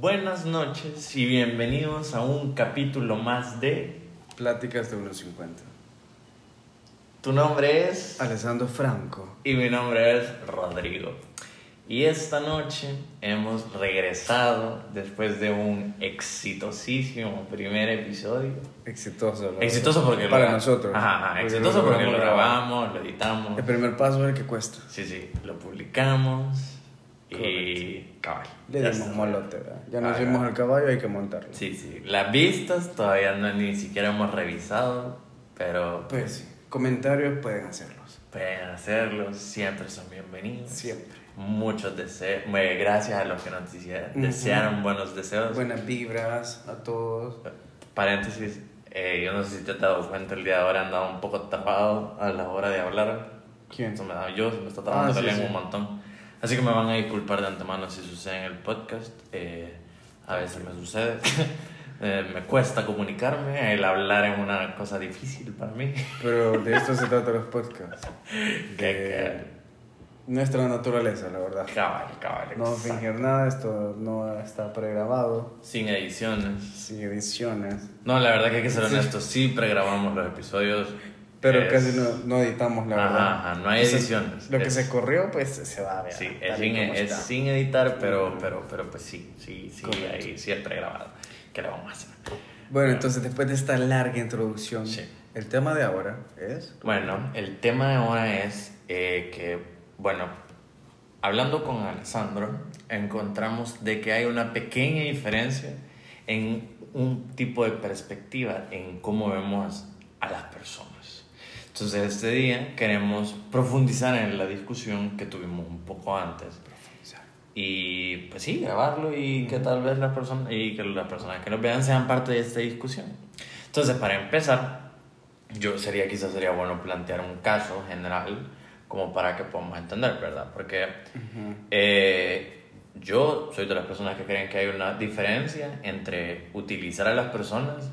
buenas noches y bienvenidos a un capítulo más de Pláticas de 1.50. Tu nombre es Alessandro Franco. y mi nombre es Rodrigo. Y esta noche hemos regresado después de un exitosísimo primer episodio. Exitoso. verdad. Exitoso porque lo Para gra- nosotros. Ajá, ajá, Porque exitoso porque lo grabamos. grabamos, lo editamos. El primer paso es el que cuesta. Sí, sí, lo publicamos y cabal. Le dimos molote, ¿verdad? Ya nos Ah, dimos ya. el caballo, hay que montarlo. Sí, sí. Las vistas todavía no ni siquiera hemos revisado, pero Pues sí, comentarios pueden hacerlos. pueden hacerlo, siempre son bienvenidos. Siempre. Muchos deseos, gracias a los que nos desea- Ujú. desearon buenos deseos. Buenas vibras a todos. Paréntesis, eh, yo no sé si te has dado cuenta, el día de ahora andaba un poco trabado a la hora de hablar. ¿Quién? Eso me da- yo me está trabando Ah, sí, sí. un montón. Así que me van a disculpar de antemano si sucede en el podcast. eh, a veces me sucede. Eh, me cuesta comunicarme, el hablar es una cosa difícil para mí. Pero de esto se trata los podcasts. Que- De nuestra naturaleza, la verdad. Cabal, cabal. No exacto. fingir nada, esto no está pregrabado, Sin ediciones. sin ediciones. No, la verdad que hay que ser honestos, sí pregrabamos los episodios. Pero Es- casi no, no editamos, la Ajá, verdad. ajá, no hay ediciones. Lo que Es- se corrió, pues se va a ver. Sí, es, sin, es sin editar, pero, pero, pero pues sí, sí, sí, Correcto. ahí sí es pregrabado. ¿Qué le vamos a hacer? Bueno, entonces después de esta larga introducción, Sí. el tema de ahora es... Bueno, el tema de ahora es eh, que, bueno, hablando con Alessandro, encontramos de que hay una pequeña diferencia en un tipo de perspectiva en cómo vemos a las personas. Entonces, este día queremos profundizar en la discusión que tuvimos un poco antes. Y pues sí, grabarlo y que tal vez las personas y que las personas que nos vean sean parte de esta discusión. Entonces, para empezar, yo sería quizás sería bueno plantear un caso general como para que podamos entender, ¿verdad? Porque eh, yo soy de las personas que creen que hay una diferencia entre utilizar a las personas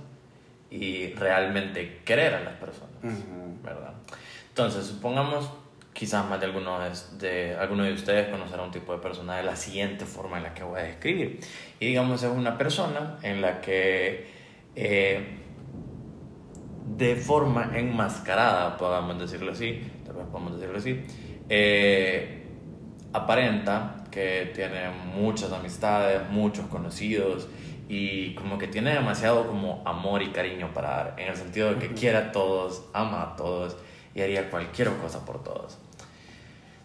y realmente querer a las personas, Ujú. ¿verdad? Entonces, supongamos, quizás más de algunos de, alguno de ustedes conocerá un tipo de persona de la siguiente forma en la que voy a describir. Y digamos, es una persona en la que eh, de forma enmascarada, podamos decirlo así, tal vez podemos decirlo así, eh, aparenta que tiene muchas amistades, muchos conocidos y como que tiene demasiado como amor y cariño para dar, en el sentido de que quiere a todos, ama a todos y haría cualquier cosa por todos.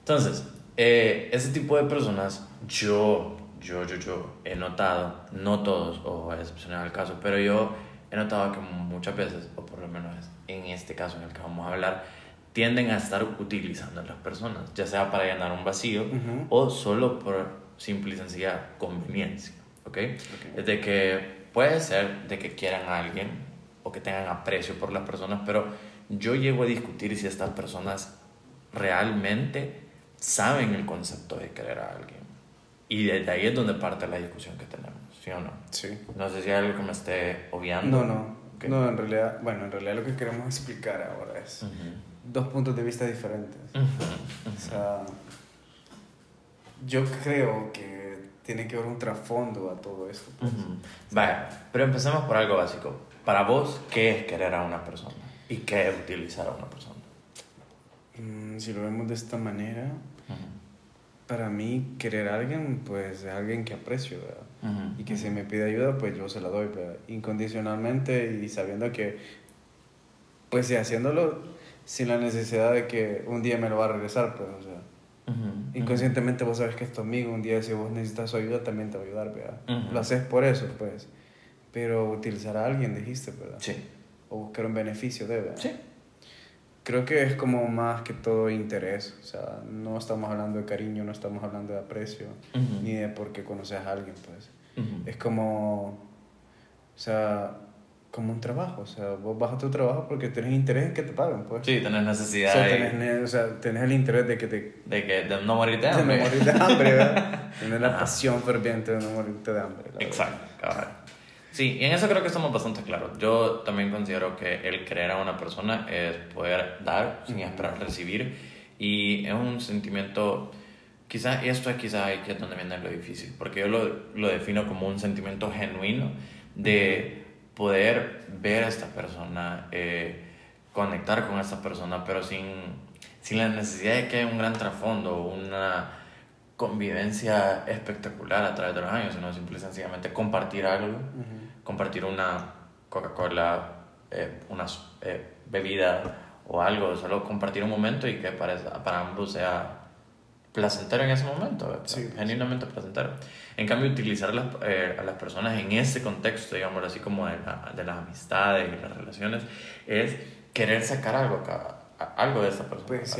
Entonces, eh, ese tipo de personas, yo, yo, yo, yo he notado, no todos, o es excepcional el caso, pero yo he notado que muchas veces, o por lo menos en este caso en el que vamos a hablar, tienden a estar utilizando a las personas, ya sea para llenar un vacío Ujú. o solo por simple y sencilla conveniencia, ¿ok? Es de que puede ser de que quieran a alguien o que tengan aprecio por las personas, pero yo llego a discutir si estas personas realmente saben el concepto de querer a alguien. Y desde ahí es donde parte la discusión que tenemos, ¿sí o no? Sí. No sé si hay algo que me esté obviando. No, no. Ok. No, en realidad, bueno, en realidad lo que queremos explicar ahora es Ujú. dos puntos de vista diferentes. Ujú. O sea, yo creo que tiene que haber un trasfondo a todo esto. pues. Ujú. Vaya, pero empecemos por algo básico. Para vos, ¿qué es querer a una persona? ¿Y qué es utilizar a una persona? Mm, si lo vemos de esta manera, Ujú. para mí querer a alguien, pues es alguien que aprecio, ¿verdad? Ujú. Y que si me pide ayuda, pues yo se la doy, ¿verdad? Incondicionalmente y sabiendo que, pues sí, haciéndolo sin la necesidad de que un día me lo va a regresar, pues, o sea. Inconscientemente vos sabes que es tu amigo, un día si vos necesitas su ayuda también te va a ayudar, ¿verdad? Ujú. Lo haces por eso, pues. Pero utilizar a alguien, dijiste, ¿verdad? Sí. O buscar un beneficio de, ¿verdad? Sí. Creo que es como más que todo interés, o sea, no estamos hablando de cariño, no estamos hablando de aprecio, Ujú. ni de porque conoces a alguien, pues. Ujú. Es como, o sea, como un trabajo, o sea, vos vas a tu trabajo porque tienes interés en que te paguen, pues. Sí, tenés O necesidad sea, de, tenés, o sea, tenés el interés de que te de que, de no morirte de de hambre. no morir de hambre, ¿verdad? Tener la pasión ferviente de no morirte de hambre. Exacto, cabal. Sí, y en eso creo que estamos bastante claros. Yo también considero que el querer a una persona es poder dar sin esperar recibir y es un sentimiento quizá esto es quizá ahí que es donde viene lo difícil, porque yo lo, lo defino como un sentimiento genuino de poder ver a esta persona, eh, conectar con esta persona, pero sin, sin la necesidad de que haya un gran trasfondo, una convivencia espectacular a través de los años, sino simple y sencillamente compartir algo, compartir una Coca-Cola, eh, una eh, bebida o algo, solo compartir un momento y que para, para ambos sea placentero en ese momento, genuinamente placentero. En cambio, utilizar las, eh, a las personas en ese contexto, digamos así como de, de, las amistades y las relaciones, es querer sacar algo, algo de esa persona. Pues,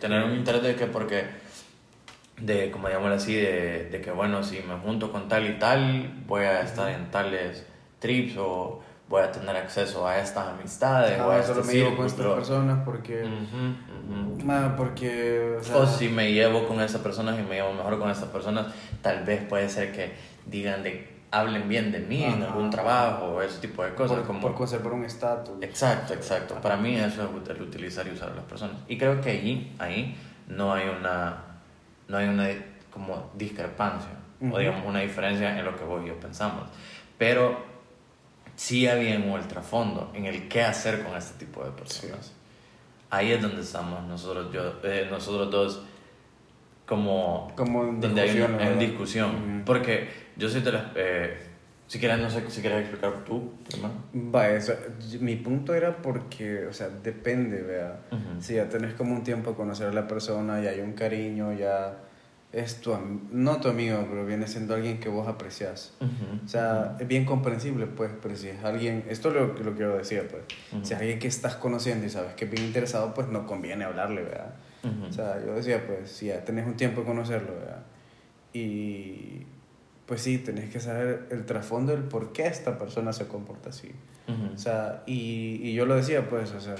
Tener un interés de que, porque, de, como digamos así, de, de, que, bueno, si me junto con tal y tal, voy a estar en tales trips o voy a tener acceso a estas amistades ah, o a este me llevo con estas personas porque porque o, si me llevo con esas personas y me llevo mejor con esas personas tal vez puede ser que digan de hablen bien de mí en algún trabajo o ese tipo de cosas por, como por conservar un estatus. Exacto exacto. Para mí eso es el utilizar y usar a las personas. Y creo que allí ahí no hay una no hay una como discrepancia o digamos una diferencia en lo que vos y yo pensamos. Pero sí había un ultrafondo en el qué hacer con este tipo de personas. Ahí es donde estamos nosotros, yo, eh, nosotros dos como, como en donde discusión, hay una, discusión. Porque yo soy de las... Eh, si quieres, no sé si quieres explicar tú, Va, eso, mi punto era porque, o sea, depende, vea. Si ya tenés como un tiempo a conocer a la persona y hay un cariño, ya es tu, no tu amigo, pero viene siendo alguien que vos aprecias. o sea, es bien comprensible, pues, pero si es alguien, esto es lo, lo que yo decía, pues, si es alguien que estás conociendo y sabes que es bien interesado, pues no conviene hablarle, ¿verdad? O sea, yo decía, pues, si ya tenés un tiempo de conocerlo, ¿verdad? Y pues sí, tenés que saber el trasfondo del por qué esta persona se comporta así. O sea, y, y yo lo decía, pues, o sea,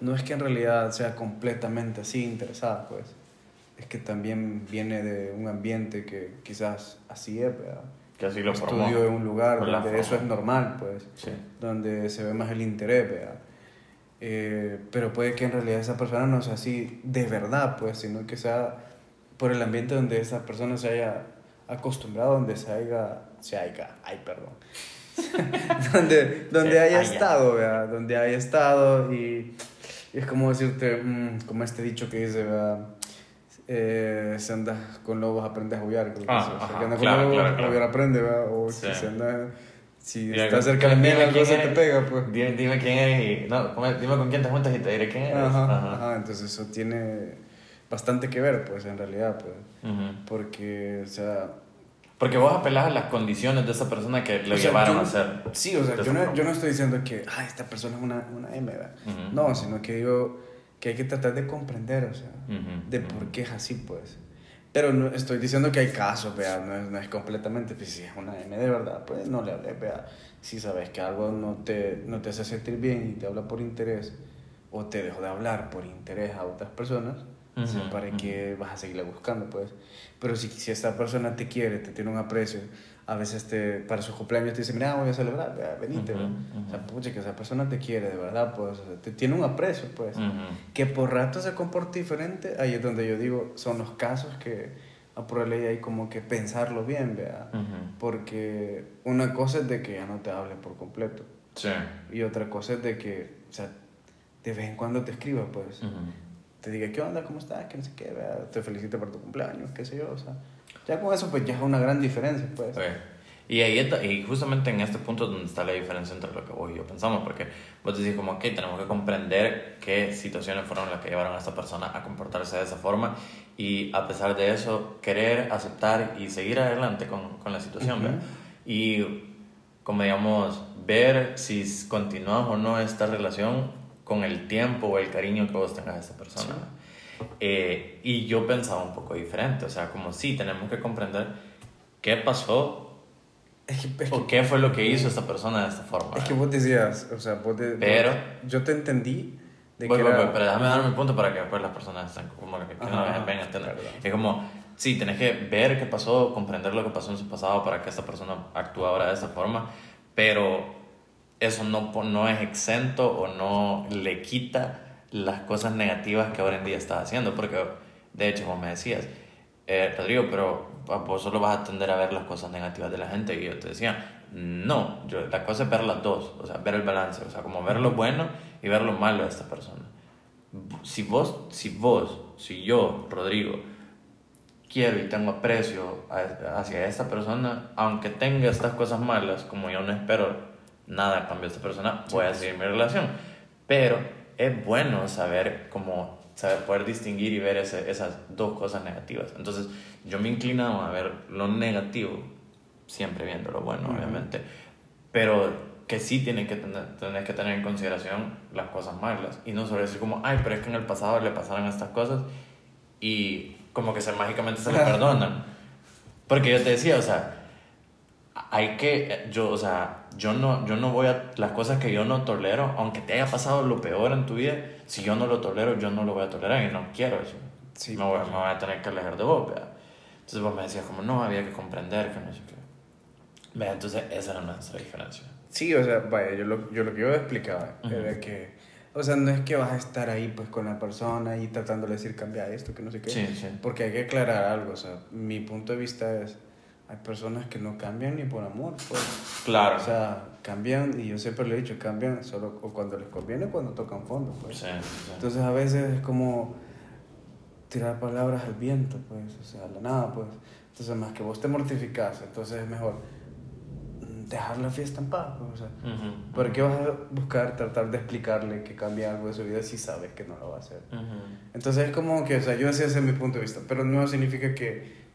no es que en realidad sea completamente así interesada, pues es que también viene de un ambiente que quizás así es, ¿verdad? Que así lo Estudio en un lugar donde eso es normal, pues, donde se ve más el interés, ¿verdad? Eh, pero puede que en realidad esa persona no sea así de verdad, pues, sino que sea por el ambiente donde esa persona se haya acostumbrado, donde se haya, se haya, ay, perdón, donde, donde haya, estado, ¿verdad? Donde haya estado y, y es como decirte, mm, como este dicho que dice, ¿verdad? Eh, si andas con lobos aprendes a aullar. Creo ah, si andas con lobos, claro, aprende, O si anda, si está cerca de mí, algo se te pega, pues. Dime, dime, quién eres y. No, dime con quién te juntas y te diré quién eres. Ajá, ajá. entonces eso tiene bastante que ver, pues, en realidad, pues. Porque, o sea. Porque vos apelás a las condiciones de esa persona que lo llevaron a hacer. Sí, o sea, yo no, yo no estoy diciendo que, ah, esta persona es una, una M, ¿verdad? No, sino que digo que hay que tratar de comprender, o sea, de por qué es así, pues. Pero no estoy diciendo que hay casos, vea, no es, no es completamente, pues si es una M de verdad, pues no le hables, vea. Si sabes que algo no te, no te hace sentir bien y te habla por interés, o te dejó de hablar por interés a otras personas, ¿para que vas a seguirle buscando, pues? Pero si, si esta persona te quiere, te tiene un aprecio, a veces te, para su cumpleaños te dice, mira, voy a celebrar, venite. O sea, pucha, que esa persona te quiere, de verdad, pues, te tiene un aprecio, pues. Que por rato se comporte diferente, ahí es donde yo digo, son los casos que a por ley hay como que pensarlo bien, vea. Porque una cosa es de que ya no te hable por completo. Sí. Y otra cosa es de que, o sea, de vez en cuando te escriba, pues. Te diga, ¿qué onda? ¿Cómo estás? Que no sé qué, vea. Te felicite por tu cumpleaños, qué sé yo, o sea ya con eso pues ya es una gran diferencia, pues. Y, ahí, y justamente en este punto donde está la diferencia entre lo que vos y yo pensamos, porque vos decís como, ok, tenemos que comprender qué situaciones fueron las que llevaron a esta persona a comportarse de esa forma y a pesar de eso, querer, aceptar y seguir adelante con, con la situación, Y como digamos, ver si continúas o no esta relación con el tiempo o el cariño que vos tengas a esa persona. Eh, y yo pensaba un poco diferente, o sea, como sí, tenemos que comprender qué pasó o qué fue lo que hizo esta persona de esta forma. Es que vos decías, o sea, vos pero, yo te entendí de que era... pero déjame dar mi punto para que después las personas estén como que, no vengan a entender. Es como, sí, tenés que ver qué pasó, comprender lo que pasó en su pasado para que esta persona actúe ahora de esta forma, pero eso no, no es exento o no le quita las cosas negativas que ahora en día estás haciendo, porque de hecho, como me decías, eh, Rodrigo, pero vos solo vas a tender a ver las cosas negativas de la gente. Y yo te decía, no, yo, la cosa es ver las dos, o sea, ver el balance, o sea, como ver lo bueno y ver lo malo de esta persona. Si vos, si vos, si yo, Rodrigo, quiero y tengo aprecio hacia esta persona, aunque tenga estas cosas malas, como yo no espero nada a cambio de esta persona, voy a seguir mi relación. Pero es bueno saber cómo saber poder distinguir y ver esas dos cosas negativas. Entonces, yo me inclino a ver lo negativo, siempre viendo lo bueno, obviamente, pero que sí tienen que tener, tener, que tener en consideración las cosas malas y no solo decir como, ay, pero es que en el pasado le pasaron estas cosas y como que se mágicamente se le perdonan. Porque yo te decía, o sea, hay que, yo, o sea, yo no, yo no voy a, las cosas que yo no tolero, aunque te haya pasado lo peor en tu vida, si yo no lo tolero, yo no lo voy a tolerar y no quiero eso. Sí, me, voy, me voy a tener que alejar de vos, ¿verdad? Entonces vos me decías como, no, había que comprender que no sé qué. ¿Verdad? Entonces esa era nuestra diferencia. Sí, o sea, vaya, yo lo, yo lo que yo explicaba era que, o sea, no es que vas a estar ahí pues con la persona y tratando de decir cambiar esto, que no sé qué. Sí, sí. Porque hay que aclarar algo, o sea, mi punto de vista es hay personas que no cambian ni por amor, pues. Claro. O sea, cambian, y yo siempre le he dicho, cambian solo cuando les conviene o cuando tocan fondo, pues. Sí, Entonces a veces es como tirar palabras al viento, pues, o sea, a la nada, pues. Entonces, más que vos te mortificas, entonces es mejor dejar la fiesta en paz, pues, o sea. ¿Por qué vas a buscar, tratar de explicarle que cambie algo de su vida si sabes que no lo va a hacer? Entonces es como que, o sea, yo así ese es mi punto de vista, pero no significa que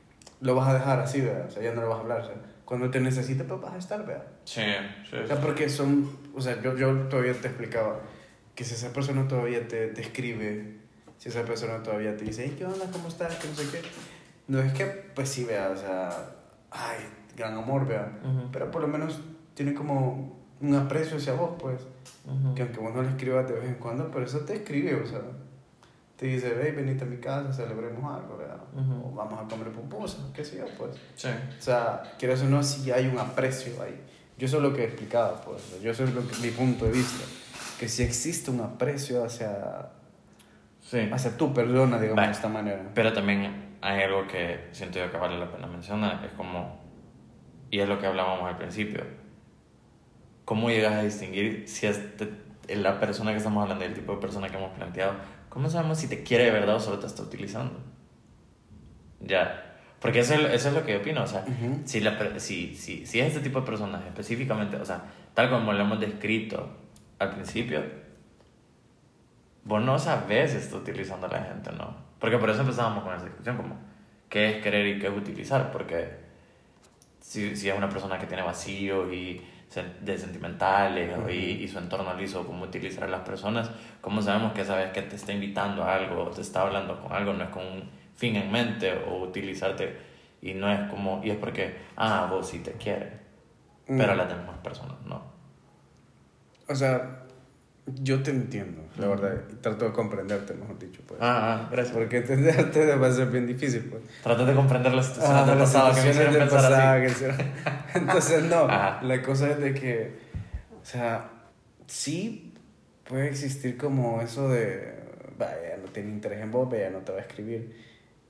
lo vas a dejar así, ¿verdad? O sea, ya no lo vas a hablar. O sea, cuando te necesite, pues vas a estar, ¿verdad? Sí, sí. O sea, porque son, o sea, yo, yo todavía te explicaba que si esa persona todavía te, te escribe, si esa persona todavía te dice, hey, ¿qué onda? ¿Cómo estás? Que no sé qué. No es que, pues sí, vea, o sea, ay, gran amor, vea. Pero por lo menos tiene como un aprecio hacia vos, pues. Que aunque vos no le escribas de vez en cuando, pero eso te escribe, o sea te dice, ve, venite a mi casa, celebremos algo, ¿verdad? O vamos a comer pupusas, qué sé yo, pues. Sí. O sea, quiero o no, si hay un aprecio ahí. Yo eso es lo que he explicado, pues. Yo eso es lo que, mi punto de vista. Que si existe un aprecio hacia, sí. hacia tu persona, digamos, de esta manera. Pero también hay algo que siento yo que vale la pena mencionar, es como, y es lo que hablábamos al principio, ¿cómo llegas a distinguir si es la persona que estamos hablando, el tipo de persona que hemos planteado, ¿Cómo sabemos si te quiere de verdad o solo te está utilizando? Ya. Porque eso, eso es lo que yo opino. O sea, si, la, si, si, si es este tipo de personas específicamente, o sea, tal como lo hemos descrito al principio, vos no sabes si está utilizando a la gente o no. Porque por eso empezábamos con esa discusión, como, ¿qué es querer y qué es utilizar? Porque si, si es una persona que tiene vacío y de sentimentales y, y, su entorno liso, cómo utilizar a las personas, cómo sabemos que esa vez que te está invitando a algo o te está hablando con algo no es con un fin en mente o utilizarte y no es como, y es porque, ah, vos sí te quieres, pero las demás personas no. O sea, yo te entiendo, la verdad, y trato de comprenderte, mejor dicho. Pues. Ah, ah gracias. Porque entenderte va a ser bien difícil, pues. Trato de comprender las situaciones ah, del pasado que me hicieron pensar así. Entonces, no, la cosa es de que, o sea, sí puede existir como eso de, vaya, no tiene interés en vos, vaya, no te va a escribir.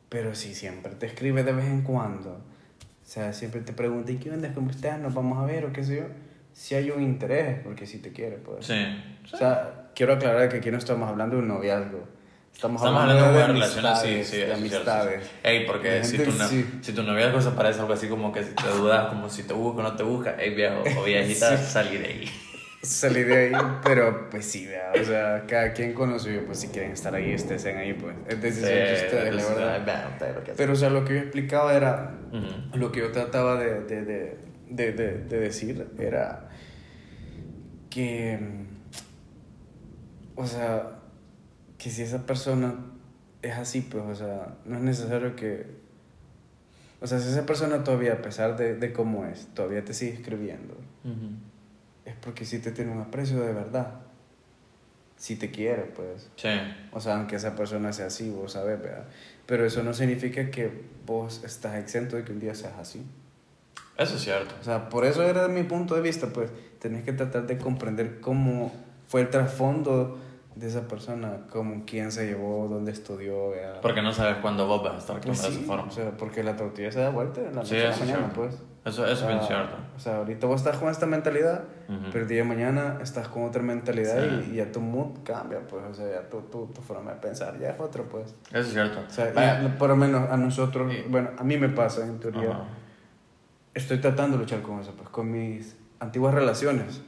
Pero si siempre te escribe de vez en cuando, o sea, siempre te pregunta, ¿y qué onda? ¿Cómo estás? ¿Nos vamos a ver o qué sé yo? Si hay un interés, porque si te quiere, pues. Sí. O sea, quiero aclarar que aquí no estamos hablando de un noviazgo. Estamos, hablando, de, de relaciones, sí, sí, de amistades. Ey, porque si tu, si tu noviazgo se parece algo así como que si te dudas, como si te busca o no te busca, ey, viejo o viejita, salí de ahí. Salí de ahí, pero pues sí, vea, o sea, cada quien conoce, pues si quieren estar ahí, estén ahí, pues es decisión de ustedes, la verdad. Pero, o sea, lo que yo explicaba era, lo que yo trataba de, de, de de, de, de decir era que, o sea, que si esa persona es así, pues, o sea, no es necesario que, o sea, si esa persona todavía, a pesar de, de cómo es, todavía te sigue escribiendo, es porque sí te tiene un aprecio de verdad. Si te quiere, pues. Sí. O sea, aunque esa persona sea así, vos sabes, ¿verdad? Pero eso no significa que vos estás exento de que un día seas así. Eso es cierto. O sea, por eso era mi punto de vista, pues tenés que tratar de comprender cómo fue el trasfondo de esa persona, como quién se llevó, dónde estudió. Porque no sabes cuándo vos vas a estar pues sí, forma. O sea, porque la tortilla se da vuelta en la noche sí, mañana, pues. Eso, eso es bien cierto. O sea, ahorita vos estás con esta mentalidad, pero el día de mañana estás con otra mentalidad y, ya tu mood cambia, pues. O sea, ya tu, tu, tu, forma de pensar ya es otra, pues. Eso es cierto. O sea, por lo menos a nosotros, bueno, a mí me pasa en teoría. Estoy tratando de luchar con eso, pues, con mis antiguas relaciones.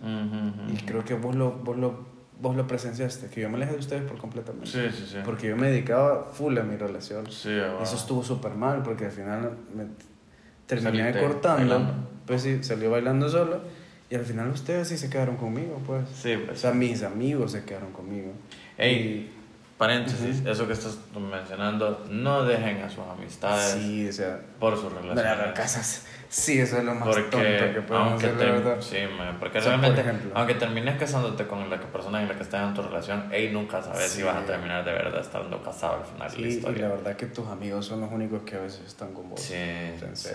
Y creo que vos lo, vos lo vos lo presenciaste, que yo me alejé de ustedes por completamente. Sí, sí, sí. Porque yo me dedicaba full a mi relación. Sí, Y eso estuvo súper mal, porque al final me terminé cortando. Pues sí, salió bailando solo. Y al final ustedes sí se quedaron conmigo, pues. Sí, pues. O sea, mis amigos se quedaron conmigo. Ey, paréntesis, eso que estás mencionando, no dejen a sus amistades. Sí, o sea. Por sus relaciones. casas Sí, eso es lo más porque, tonto que podemos hacer, verdad. Sí, porque realmente, aunque termines casándote con la persona en la que estás en tu relación, ey, nunca sabes si vas a terminar de verdad estando casado al final de la historia. y la verdad que tus amigos son los únicos que a veces están con vos. Sí, sí.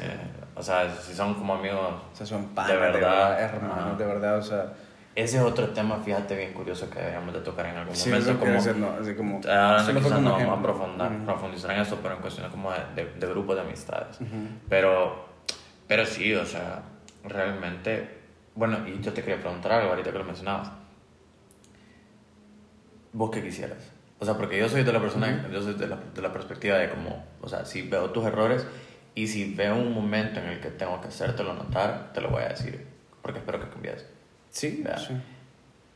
O sea, si son como amigos... O sea, son panas, de verdad, hermanos, de verdad, o sea... Ese es otro tema, fíjate, bien curioso que deberíamos de tocar en algún sí, momento. Como, hacer, no, así como ahora no, no vamos a profundizar, profundizar en eso, pero en cuestiones como de, de, grupos de amistades. Pero pero sí, o sea, realmente, bueno, y yo te quería preguntar algo ahorita que lo mencionabas. ¿Vos qué quisieras? O sea, porque yo soy de la persona, yo soy de la, de la perspectiva de como, o sea, si veo tus errores y si veo un momento en el que tengo que hacértelo notar, te lo voy a decir, porque espero que cambies. Sí, sí.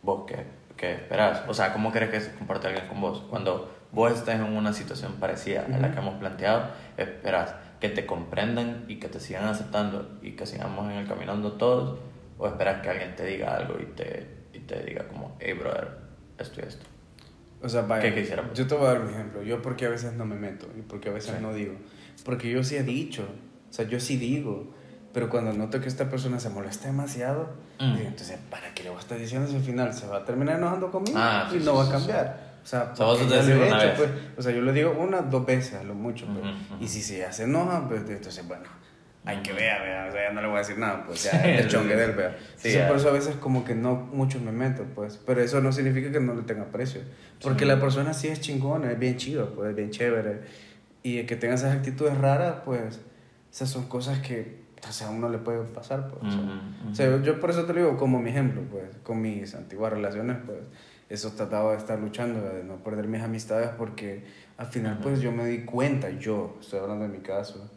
¿Vos qué, qué esperas? O sea, ¿cómo crees que se comporte alguien con vos? Cuando vos estás en una situación parecida a la que hemos planteado, esperas que te comprendan y que te sigan aceptando y que sigamos en el caminando todos o esperas que alguien te diga algo y te, y te diga como, hey brother, esto y esto. O sea, vaya, ¿Qué yo te voy a dar un ejemplo. Yo porque a veces no me meto y porque a veces no digo. Porque yo sí he dicho, o sea, yo sí digo, pero cuando noto que esta persona se molesta demasiado, mm. digo, entonces, ¿para qué le voy a estar diciendo eso al final? Se va a terminar enojando conmigo ah, y no va a cambiar. O sea, o sea, pues, o sea, yo le digo una, dos veces a lo mucho. Pues. Y si se hace enoja, pues entonces, bueno, hay que ver, o sea, ya no le voy a decir nada, pues ya el chongue del ver. Sí, por eso a veces como que no mucho me meto, pues. Pero eso no significa que no le tenga precio. Porque la persona sí es chingona, es bien chido, pues, es bien chévere. Y que tenga esas actitudes raras, pues, esas son cosas que o sea, a uno le puede pasar, pues. O sea, yo por eso te digo como mi ejemplo, pues, con mis antiguas relaciones, pues eso trataba de estar luchando, de no perder mis amistades porque al final pues yo me di cuenta, yo estoy hablando de mi caso,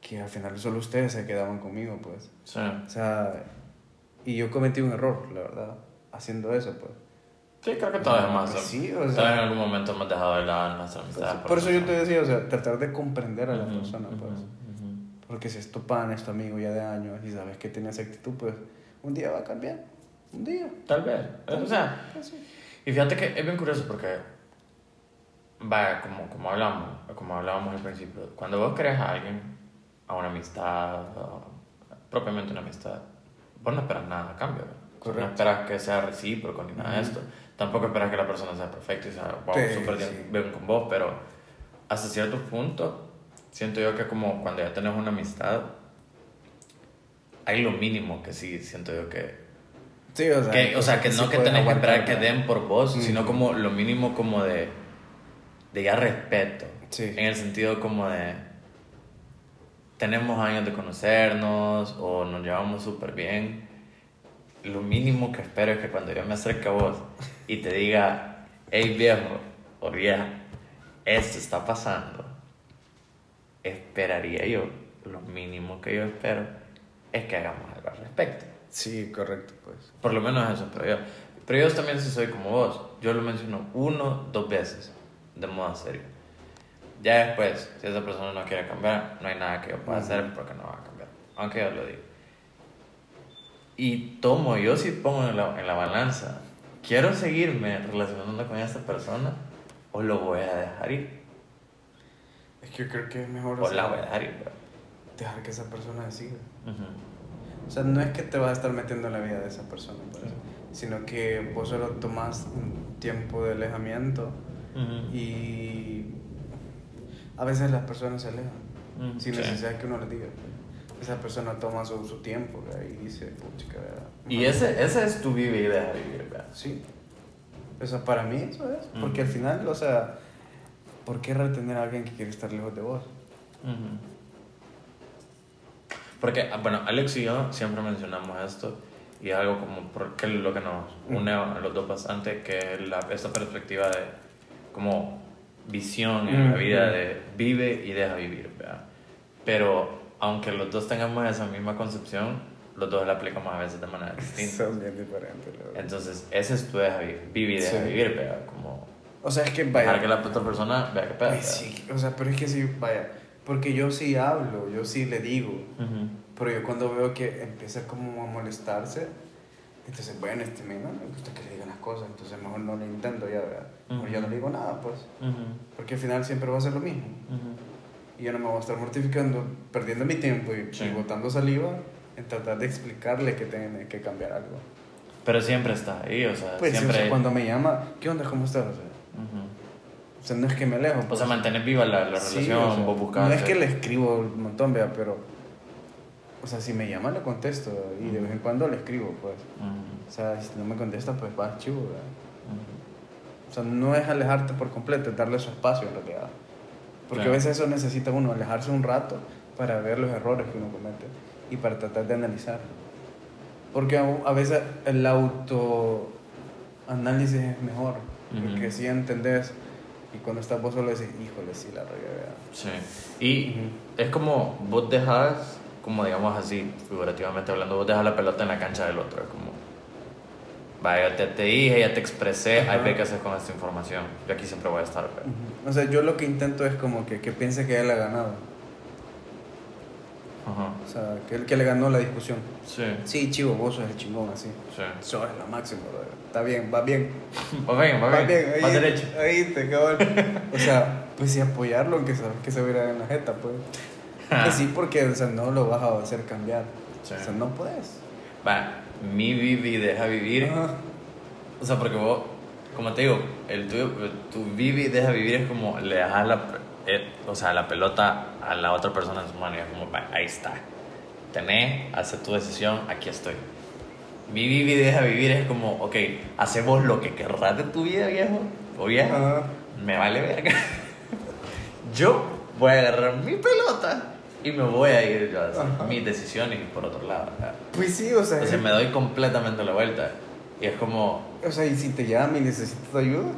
que al final solo ustedes se quedaban conmigo pues. Sí. O sea, y yo cometí un error, la verdad, haciendo eso pues. Sí, creo que todavía más. Sí, o sea, en algún momento hemos dejado de lado nuestra amistad. Pues, por, eso yo te decía, o sea, tratar de comprender a la persona, pues. Porque si es tu pan, es tu amigo ya de años y sabes que tiene esa actitud, pues un día va a cambiar. Un día. Tal vez. o sea, y fíjate que es bien curioso porque, vaya, como, como, hablamos, como hablábamos al principio, cuando vos crees a alguien, a una amistad, propiamente una amistad, vos no esperas nada a cambio. No esperas que sea recíproco ni nada de esto. Tampoco esperas que la persona sea perfecta y sea wow, súper bien, con vos, pero hasta cierto punto siento yo que como cuando ya tenés una amistad, hay lo mínimo que sí siento yo que Sí, o sea, que, o sea, que no que tenés que esperar que den por vos, sino como lo mínimo como de, de ya respeto. Sí. En el sentido como de, tenemos años de conocernos o nos llevamos súper bien. Lo mínimo que espero es que cuando yo me acerque a vos y te diga, hey viejo o vieja, esto está pasando, esperaría yo, lo mínimo que yo espero es que hagamos algo al respecto. Sí, correcto, pues. Por lo menos eso, pero yo. Pero yo también sí soy como vos. Yo lo menciono uno, dos veces, de modo serio. Ya después, si esa persona no quiere cambiar, no hay nada que yo pueda hacer porque no va a cambiar. Aunque yo lo diga. Y tomo, yo sí pongo en la, en la balanza, ¿quiero seguirme relacionando con esta persona o lo voy a dejar ir? Yo creo que es mejor... O la dejar Dejar que esa persona siga. O sea, no es que te vas a estar metiendo en la vida de esa persona, sino que vos solo tomas un tiempo de alejamiento y a veces las personas se alejan sin necesidad que uno les diga. Esa persona toma su, su tiempo y dice, pucha, Y ese, ese es tu vivir y vivir, ¿verdad? Sí. O sea, para mí eso es. Porque al final, o sea, ¿por qué retener a alguien que quiere estar lejos de vos? Porque, ah, bueno, Alex y yo siempre mencionamos esto y es algo como porque lo que nos une a los dos bastante, que es la, esta perspectiva de como visión en la vida de vive y deja vivir, ¿verdad? Pero aunque los dos tengamos esa misma concepción, los dos la aplicamos a veces de manera distinta. Son bien diferentes. Entonces, ese es tu deja vivir, vive y deja vivir, ¿verdad? Como... O sea, es que vaya... Para que la otra persona vea que pasa. Sí, o sea, pero es que sí, vaya, porque yo sí hablo, yo sí le digo, pero yo cuando veo que empieza como a molestarse, entonces, bueno, este me, no me gusta que le digan las cosas, entonces mejor no le intento ya, ¿verdad? Mejor ya no le digo nada, pues. Porque al final siempre va a ser lo mismo. Y yo no me voy a estar mortificando, perdiendo mi tiempo y, botando saliva en tratar de explicarle que tiene que cambiar algo. Pero siempre está ahí, o sea, pues siempre... Sí, cuando me llama, ¿qué onda? ¿Cómo estás? O sea, o sea no es que me alejo. O sea, pues. mantener viva la, la relación, vos buscando. No es que le escribo un montón, vea, pero o sea, si me llama le contesto y de vez en cuando le escribo, pues. O sea, si no me contesta, pues va chivo, O sea, no es alejarte por completo, es darle su espacio en realidad. Porque a veces eso necesita uno, alejarse un rato para ver los errores que uno comete y para tratar de analizar. Porque a veces el autoanálisis es mejor, porque si entendés y cuando estás vos solo decís, híjole, sí, la regué. Sí. Y es como vos dejas como digamos así, figurativamente hablando, vos dejas la pelota en la cancha del otro. Es como, vaya, te, te dije, ya te expresé, hay que hacer con esta información. Yo aquí siempre voy a estar. O sea, yo lo que intento es como que, que piense que él ha ganado. Ajá. O sea, que él que le ganó la discusión. Sí. Sí, chivo, vos sos el chingón así. Sí. Eso es la máxima, Está bien, va bien. va bien, va bien. Va bien, ahí, derecho. Ahí te cabrón. o sea, pues sí apoyarlo, aunque sabes que se viera en la jeta, pues. Que sí, porque o sea, no lo vas a hacer cambiar. O sea, no puedes. Va, mi vivi deja vivir. O sea, porque vos, como te digo, el tuyo, tu vivi deja vivir es como le dejas la, eh, o sea, la pelota a la otra persona en su mano y es como, ahí está. Tenés, hace tu decisión, aquí estoy. Mi vivi deja vivir es como, ok, hacemos lo que querrás de tu vida, viejo. O vieja. Me vale verga. Yo voy a agarrar mi pelota y me voy a ir yo a hacer mis decisiones por otro lado. Pues sí, o sea. Entonces me doy completamente la vuelta. Y es como. O sea, ¿y si te llaman y necesitas ayuda?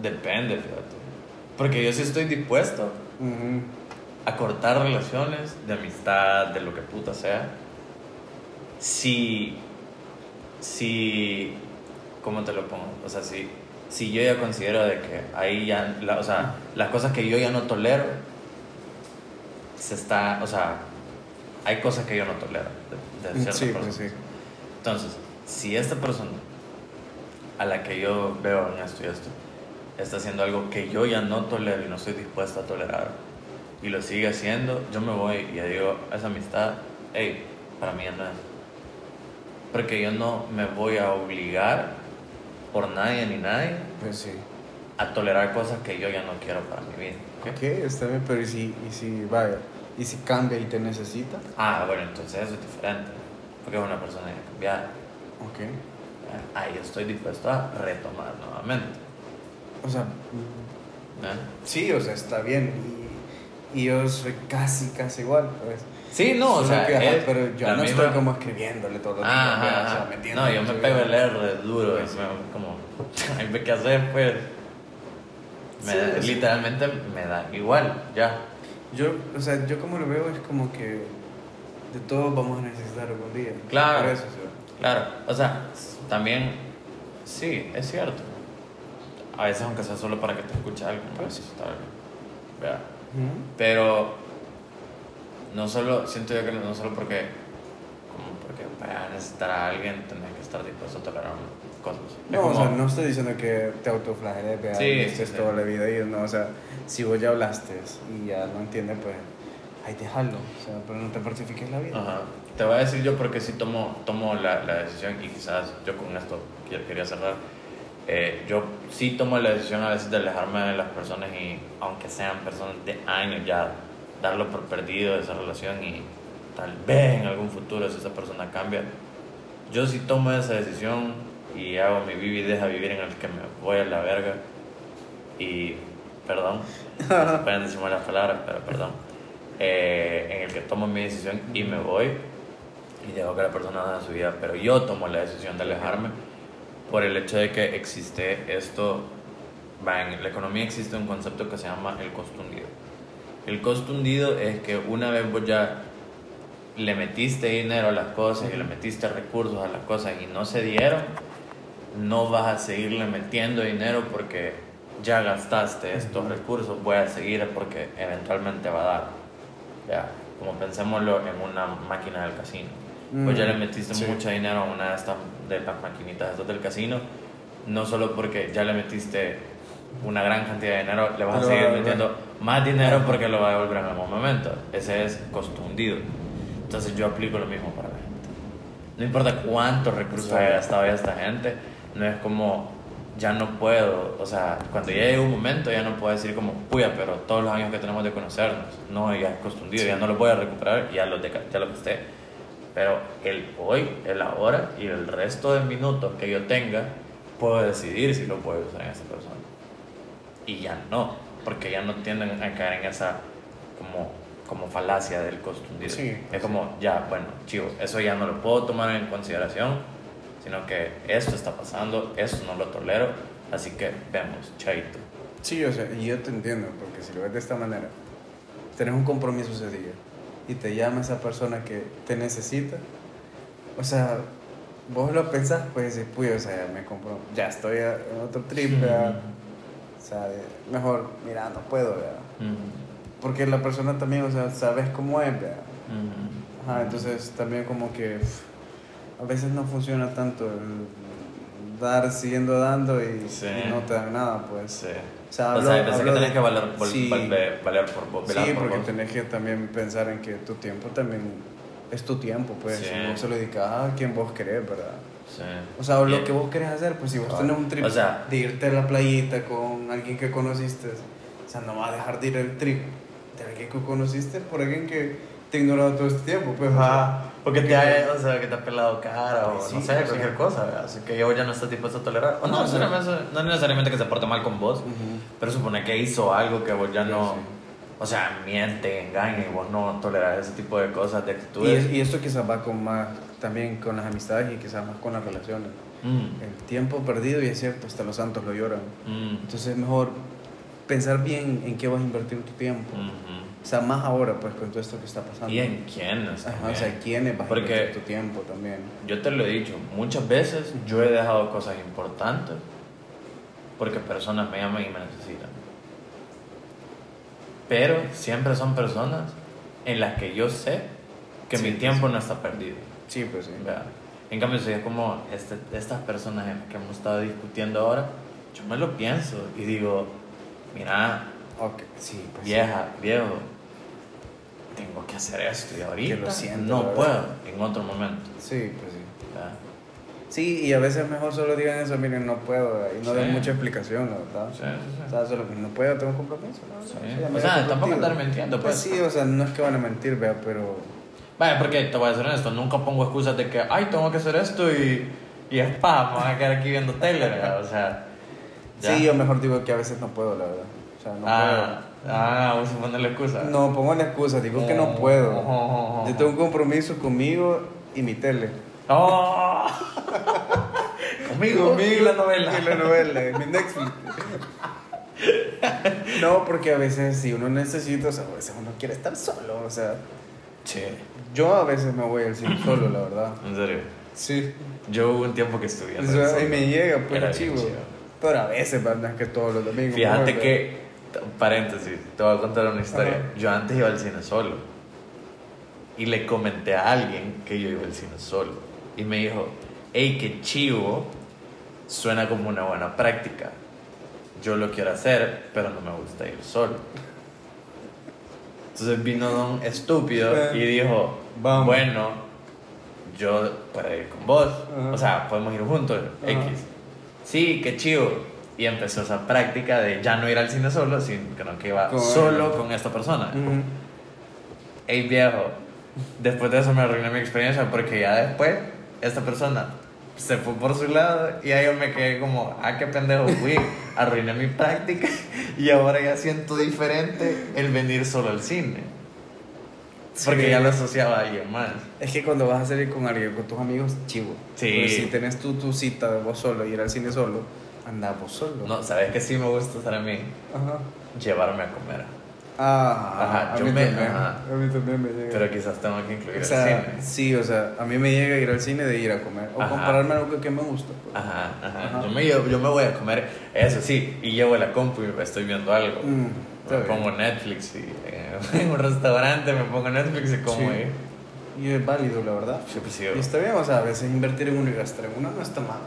Depende, fíjate. Porque yo sí estoy dispuesto a cortar relaciones de amistad, de lo que puta sea. Si. Si. ¿Cómo te lo pongo? O sea, si, si yo ya considero de que ahí ya. o sea, las cosas que yo ya no tolero se está, o sea, hay cosas que yo no tolero de, de cierta pues sí, Entonces, si esta persona a la que yo veo en esto y esto está haciendo algo que yo ya no tolero y no estoy dispuesto a tolerar y lo sigue haciendo, yo me voy y ya digo, esa amistad, hey, para mí no es. Porque yo no me voy a obligar por nadie ni nadie pues sí. a tolerar cosas que yo ya no quiero para mi vida. Ok, está bien, pero ¿y si, y si vaya, ¿Y si cambia y te necesita? Ah, bueno, entonces eso es diferente. Porque es una persona ya cambiada. Ok. Ahí estoy dispuesto a retomar nuevamente. O sea. ¿Eh? Sí, o sea, está bien. Y, y, yo soy casi, casi igual, pues. Sí, no, o sea. pero yo no estoy como escribiéndole todo lo que ah, No, yo me pego el R duro. Pues, como. Hay que hacer, pues. literalmente me da igual, ya. Yo, o sea, yo como lo veo es como que de todos vamos a necesitar algún día. Claro. Claro, o sea, también, sí, es cierto. A veces, aunque sea solo para que te escuche alguien, pues está bien. Pero no solo, siento yo que no solo porque, como porque para necesitar a alguien tenés que estar dispuesto a tolerar cosas. No, o sea, no estoy diciendo que te autoflageles, veas, sí, es toda la vida y no, o sea si vos ya hablaste y ya no entiendes, pues ahí déjalo, o sea, pero no te fortifiques la vida. Ajá. Te voy a decir yo porque si tomo, tomo la, la decisión y quizás yo con esto quería cerrar. Eh, yo sí tomo la decisión a veces de alejarme de las personas y aunque sean personas de años ya darlo por perdido esa relación y tal vez en algún futuro si esa persona cambia yo sí tomo esa decisión y hago mi vivi deja vivir en el que me voy a la verga. Y, perdón, no se pueden decir malas palabras, pero perdón, eh, en el que tomo mi decisión y me voy y dejo que la persona haga su vida, pero yo tomo la decisión de alejarme por el hecho de que existe esto, en la economía existe un concepto que se llama el costo hundido. El costo hundido es que una vez vos ya le metiste dinero a las cosas y le metiste recursos a las cosas y no se dieron, no vas a seguirle metiendo dinero porque ya gastaste estos recursos, voy a seguir porque eventualmente va a dar. Ya, como pensémoslo en una máquina del casino. Pues ya le metiste mucho dinero a una de estas de las maquinitas estas del casino, no solo porque ya le metiste una gran cantidad de dinero, le vas a seguir metiendo más dinero porque lo va a devolver en algún momento. Ese es costo hundido. Entonces yo aplico lo mismo para la gente. No importa cuántos recursos haya gastado ya esta gente, no es como ya no puedo, o sea, cuando ya llegue un momento ya no puedo decir como, puya, pero todos los años que tenemos de conocernos, no, ya es costundido, ya no lo voy a recuperar, ya lo, ya lo gasté. Pero el hoy, el ahora y el resto de minutos que yo tenga, puedo decidir si lo puedo usar en esa persona. Y ya no, porque ya no tienden a caer en esa como, como falacia del costundido. Sí, es como, ya, bueno, chivo, eso ya no lo puedo tomar en consideración sino que esto está pasando, esto no lo tolero, así que vemos, chaito. Sí, o sea, y yo te entiendo, porque si lo ves de esta manera, tenés un compromiso ese día y te llama esa persona que te necesita, o sea, vos lo pensás, pues decís, pues, o sea, me compro, ya estoy en otro trip, o sea, mejor, mira, no puedo, ¿verdad? Porque la persona también, o sea, sabes cómo es, ¿verdad? entonces también como que a veces no funciona tanto el dar siguiendo dando y, no te dan nada, pues. Sí. O sea, o sea hay que tenés que valer, sí, valer, por vos. Sí, porque tenés que también pensar en que tu tiempo también es tu tiempo, pues. Sí. vos se lo dedicas a quien vos querés, ¿verdad? Sí. O sea, lo que vos querés hacer, pues si vos tenés un trip de irte a la playita con alguien que conociste, o sea, no vas a dejar de ir al trip de alguien que conociste por alguien que te ha ignorado todo este tiempo, pues. Ajá. Porque te ha, o sea, que te ha pelado cara o no sé, cualquier cosa, así que yo ya no estoy dispuesto a tolerar. O no, no, necesariamente que se porte mal con vos, pero supone que hizo algo que vos ya no... O sea, miente, engaña y vos no toleras ese tipo de cosas, de actitudes. Y, y esto quizás va con más, también con las amistades y quizás más con las relaciones. Mm. El tiempo perdido, y es cierto, hasta los santos lo lloran. Mm. Entonces es mejor pensar bien en qué vas a invertir tu tiempo. O sea, más ahora, pues, con todo esto que está pasando. Y en quiénes. Ajá, o sea, quiénes vas Porque a tu tiempo también. Yo te lo he dicho, muchas veces yo he dejado cosas importantes porque personas me llaman y me necesitan. Pero siempre son personas en las que yo sé que mi tiempo no está perdido. Sí, pues sí. En cambio, si es como este, estas personas en las que hemos estado discutiendo ahora, yo me lo pienso y digo, mira, okay. sí, pues vieja, viejo, tengo que hacer esto y ahorita no puedo en otro momento. Sí, pues sí. Sí, y a veces mejor solo digan eso, miren, no puedo, y no den mucha explicación, ¿verdad? Sí, sí, O sea, solo que no puedo, tengo un compromiso, o sea, tampoco andar mintiendo, pues. pues. sí, o sea, no es que van a mentir, vea, pero... Vaya, porque te voy a ser honesto, nunca pongo excusas de que, ay, tengo que hacer esto y, y es pa, me voy a quedar aquí viendo tele, ¿verdad? O sea... Sí, yo mejor digo que a veces no puedo, la verdad. O sea, no ah. puedo. Ah, vamos a poner la excusa. No, pongo la excusa, digo que no oh, puedo. Oh, oh, Yo tengo un compromiso conmigo y mi tele. Oh. conmigo, conmigo y la novela. Y la novela, mi Netflix. no, porque a veces si uno necesita, o sea, a veces uno quiere estar solo, o sea. Sí. Yo a veces me voy al cine solo, la verdad. ¿En serio? Sí. Yo hubo un tiempo que estuve. O sea, y me llega, pues, chivo. Pero a veces, ¿verdad? Que todos los domingos. Fíjate que paréntesis, te voy a contar una historia. Yo antes iba al cine solo. Y le comenté a alguien que yo iba al cine solo. Y me dijo, hey, qué chivo, suena como una buena práctica. Yo lo quiero hacer, pero no me gusta ir solo. Entonces vino don estúpido y dijo, bueno, yo puedo ir con vos. O sea, podemos ir juntos, X. Sí, qué chivo y empezó esa práctica de ya no ir al cine solo, sino que iba solo con esta persona. Ey viejo, después de eso me arruiné mi experiencia porque ya después esta persona se fue por su lado y ahí yo me quedé como, ah, qué pendejo fui, arruiné mi práctica y ahora ya siento diferente el venir solo al cine. Porque ya lo asociaba a alguien más. Es que cuando vas a salir con alguien, con tus amigos, chivo. Sí. si tenés tú tu cita de vos solo y ir al cine solo, anda vos solo. No, ¿sabes que sí me gusta estar a mí? Ajá. Llevarme a comer. Ah, ajá, yo me, A mí también me llega. Pero quizás tengo que incluir o sea, el cine. Sí, o sea, a mí me llega ir al cine de ir a comer. O compararme algo que, me gusta. Pues. Ajá, ajá, Yo, me, yo, me voy a comer, eso sí, y llevo la compu y estoy viendo algo. Mm, me pongo Netflix y eh, en un restaurante me pongo Netflix y como ahí. Y es válido, la verdad. Sí, pues sí, y está bien, o sea, a veces invertir en uno y gastar en uno no está mal.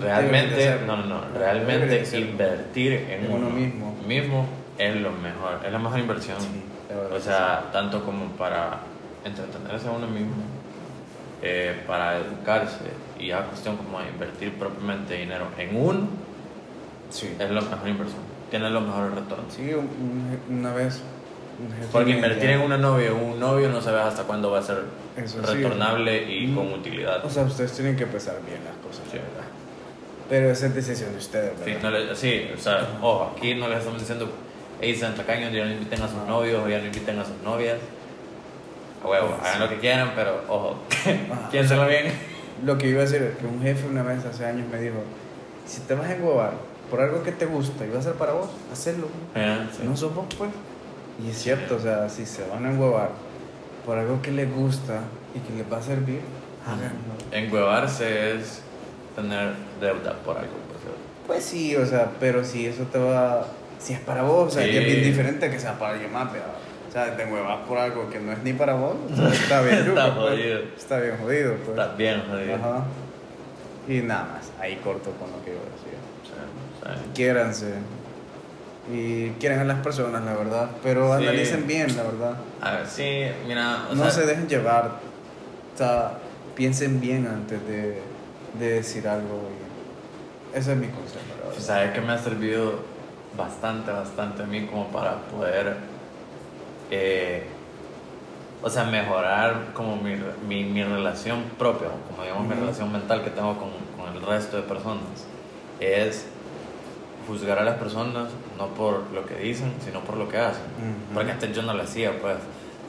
Realmente, no, no, no, realmente invertir en uno, mismo. mismo es lo mejor, es la mejor inversión. o sea, tanto como para entretenerse a uno mismo, eh, para educarse y ya cuestión como de invertir propiamente dinero en uno, sí. es la mejor inversión. Tiene los mejores retornos. Sí, una vez. Porque invertir en una novia o un novio no sabes hasta cuándo va a ser retornable y mm. con utilidad. O sea, ustedes tienen que pensar bien las cosas. Pero esa es decisión de ustedes, ¿verdad? Sí, sí o sea, ojo, aquí no les estamos diciendo hey, sean tacaños, ya no inviten a sus novios o ya no inviten a sus novias. A huevo, hagan lo que quieran, pero ojo, piénsenlo bien. Lo que iba a decir es que un jefe una vez hace años me dijo, si te vas a engobar por algo que te gusta y va a ser para vos, hacerlo. Ah, no sos vos, pues. Y es cierto, o sea, si se van a engobar por algo que les gusta y que les va a servir, háganlo. Enguevarse es tener deuda por algo, Pues sí, o sea, pero si eso te va si es para vos, o sea, es bien diferente que sea para alguien más, pero, o sea, te muevas por algo que no es ni para vos, está bien está pues. jodido. Está bien jodido, pues. Está bien jodido. Ajá. Y nada más, ahí corto con lo que yo decía. Sí, Quiéranse. Y quieren a las personas, la verdad, pero analicen bien, la verdad. A ver, sí, mira. O no se dejen llevar. O sea, piensen bien antes de, de decir algo. Y ese es mi consejo. ¿Sabes qué me ha servido bastante, bastante a mí como para poder, eh, o sea, mejorar como mi, mi, mi, relación propia, como digamos mi relación mental que tengo con, con, el resto de personas, es juzgar a las personas no por lo que dicen, sino por lo que hacen. Porque antes yo no lo hacía, pues.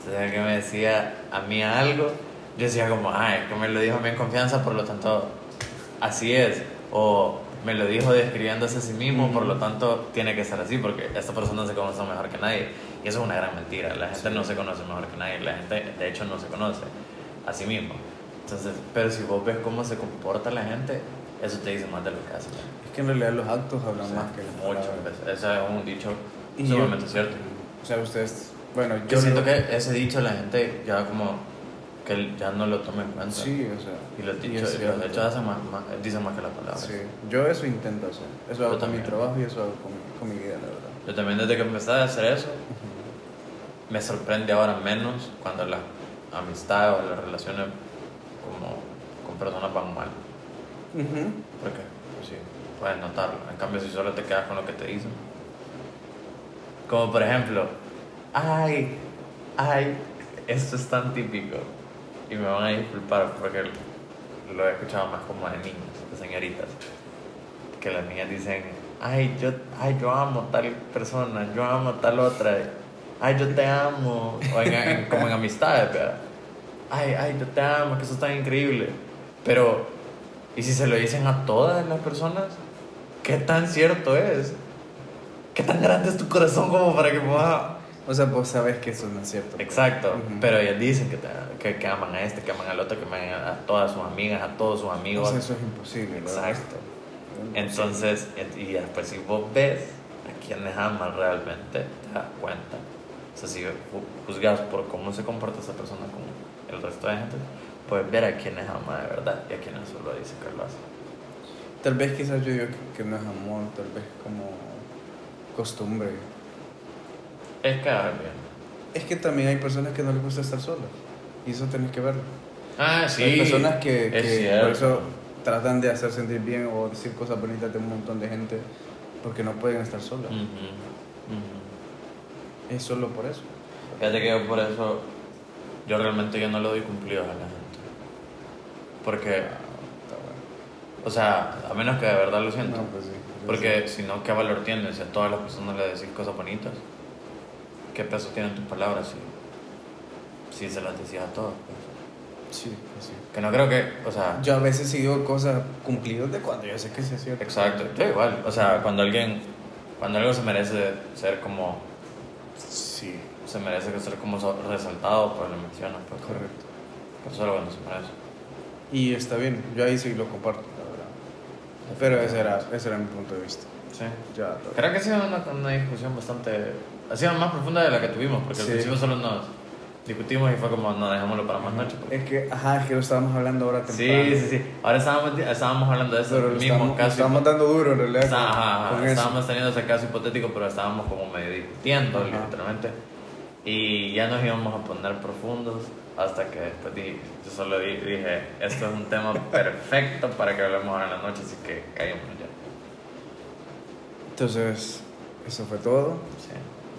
Sea, que me decía a mí algo, yo decía como, ay, es que me lo dijo a mí en confianza, por lo tanto, así es. O me lo dijo describiéndose a sí mismo, por lo tanto tiene que ser así, porque esta persona se conoce mejor que nadie. Y eso es una gran mentira. La gente no se conoce mejor que nadie, la gente de hecho no se conoce a sí mismo. Entonces, pero si vos ves cómo se comporta la gente, eso te dice más de lo que hace. Es que en realidad los actos hablan más que las Mucho. Ese es un dicho sumamente cierto. O sea, ustedes, bueno, yo, yo siento que ese dicho la gente ya como que ya no lo tome en cuenta. Sí, o sea. Y los dichos, los hechos hacen más, más, dicen más que las palabras. Sí, yo eso intento hacer. Eso hago con mi trabajo y eso hago con, con, mi vida, la verdad. Yo también desde que empecé a hacer eso, me sorprende ahora menos cuando las amistades o las relaciones como con personas van mal. Porque, pues sí, puedes notarlo. En cambio, si solo te quedas con lo que te dicen. Como por ejemplo, ay, ay, esto es tan típico y me van a disculpar porque lo he escuchado más como de niños, de señoritas, que las niñas dicen, ay, yo, ay, yo amo tal persona, yo amo tal otra, ay, yo te amo, o en, como en amistades, ¿verdad? Ay, ay, yo te amo, que eso es tan increíble. Pero, ¿y si se lo dicen a todas las personas? ¿Qué tan cierto es? ¿Qué tan grande es tu corazón como para que pueda o sea, vos sabes que eso no es cierto. Pues. Exacto, pero ellas dicen que, que, que, aman a este, que aman al otro, que aman a todas sus amigas, a todos sus amigos. eso es imposible. Exacto. Entonces, y después si vos ves a quienes aman realmente, te das cuenta. O sea, si juzgas por cómo se comporta esa persona con el resto de gente, puedes ver a quienes ama de verdad y a quienes solo dicen que lo hacen. Tal vez quizás yo digo que, que no es amor, tal vez como costumbre es cada bien. Es que también hay personas que no les gusta estar solas. Y eso tenés que verlo. Ah, sí. Hay personas que, por eso tratan de hacer sentir bien o decir cosas bonitas de un montón de gente porque no pueden estar solas. Es solo por eso. Fíjate que yo por eso, yo realmente yo no le doy cumplidos a la gente. Porque O sea, a menos que de verdad lo siento. No, pues sí. Porque si no, ¿qué valor tiene? Si a todas las personas le decís cosas bonitas, ¿qué peso tienen tus palabras si, si se las decías a todos? Pues? Sí, pues sí. Que no creo que, o sea... Yo a veces sí digo cosas cumplidas de cuando yo sé que se cierto. Exacto, yo igual. O sea, cuando alguien, cuando algo se merece ser como... Sí. Se merece ser como resaltado, pues lo mencionas. Pues, Correcto. Pero solo cuando se merece. Y está bien, yo ahí sí lo comparto, la verdad. Pero ese era, ese era mi punto de vista. Sí. Ya, Creo que ha sido una, una discusión bastante... Ha sido más profunda de la que tuvimos, porque Sí. al principio solo nos discutimos y fue como, no, dejémoslo para más noche. pues. Es que, ajá, es que lo estábamos hablando ahora temprano. Sí, sí, sí. Ahora estábamos, estábamos hablando de eso Pero lo mismo estamos, caso. estábamos dando duro en realidad. Está- ajá, ajá. con eso. Estábamos teniendo ese caso hipotético, pero estábamos como medio discutiendo, Ajá. literalmente. Y ya nos íbamos a poner profundos hasta que después di- yo solo di- dije, esto es un tema perfecto para que hablemos ahora en la noche, así que callémonos ya. Entonces, eso fue todo. Sí.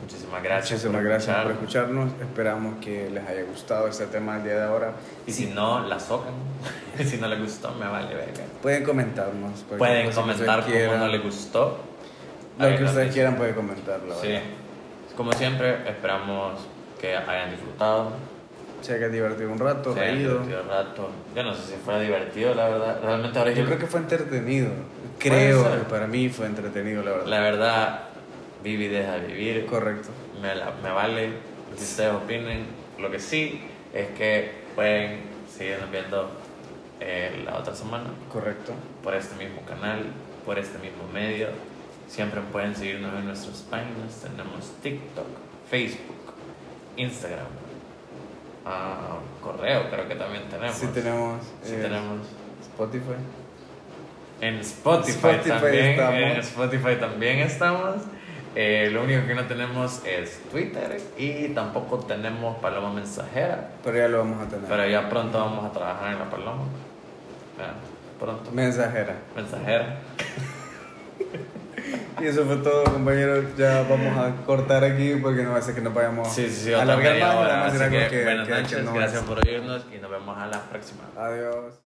Muchísimas gracias. Muchísimas gracias por escuchar. escucharnos. Esperamos que les haya gustado este tema del día de ahora. Y si no, la socan. si no les gustó, me vale verga. Pueden comentarnos. Pueden comentar cómo quieran. no les gustó. Lo que ustedes quieran pueden comentarlo. Sí. Como siempre, esperamos que hayan disfrutado. Se haya divertido un rato, se hayan reído. divertido el rato. Yo no sé si fue divertido, la verdad. Realmente ahora Yo yo, creo que fue entretenido. Creo que para mí fue entretenido, la verdad. la verdad, viví deja de vivir. Correcto. Me, la- me vale lo que ustedes opinen. Lo que sí es que pueden seguirnos viendo eh, la otra semana Correcto. por este mismo canal, por este mismo medio. Siempre pueden seguirnos en nuestras páginas. Tenemos TikTok, Facebook, Instagram, ah, correo creo que también tenemos. Sí tenemos. Sí eh, tenemos. Spotify. En Spotify, Spotify también. estamos. En Spotify también estamos. Eh, lo único que no tenemos es Twitter y tampoco tenemos Paloma Mensajera. Pero ya lo vamos a tener. Pero ya pronto vamos a trabajar en la Paloma. Ya, pronto. Mensajera. Mensajera. Y eso fue todo, compañeros. Ya vamos a cortar aquí porque no va a ser que nos vayamos Sí, sí, sí, a alargar más. hora. Así que, que- buenas que- noches, no gracias por oírnos y nos vemos a la próxima. Adiós.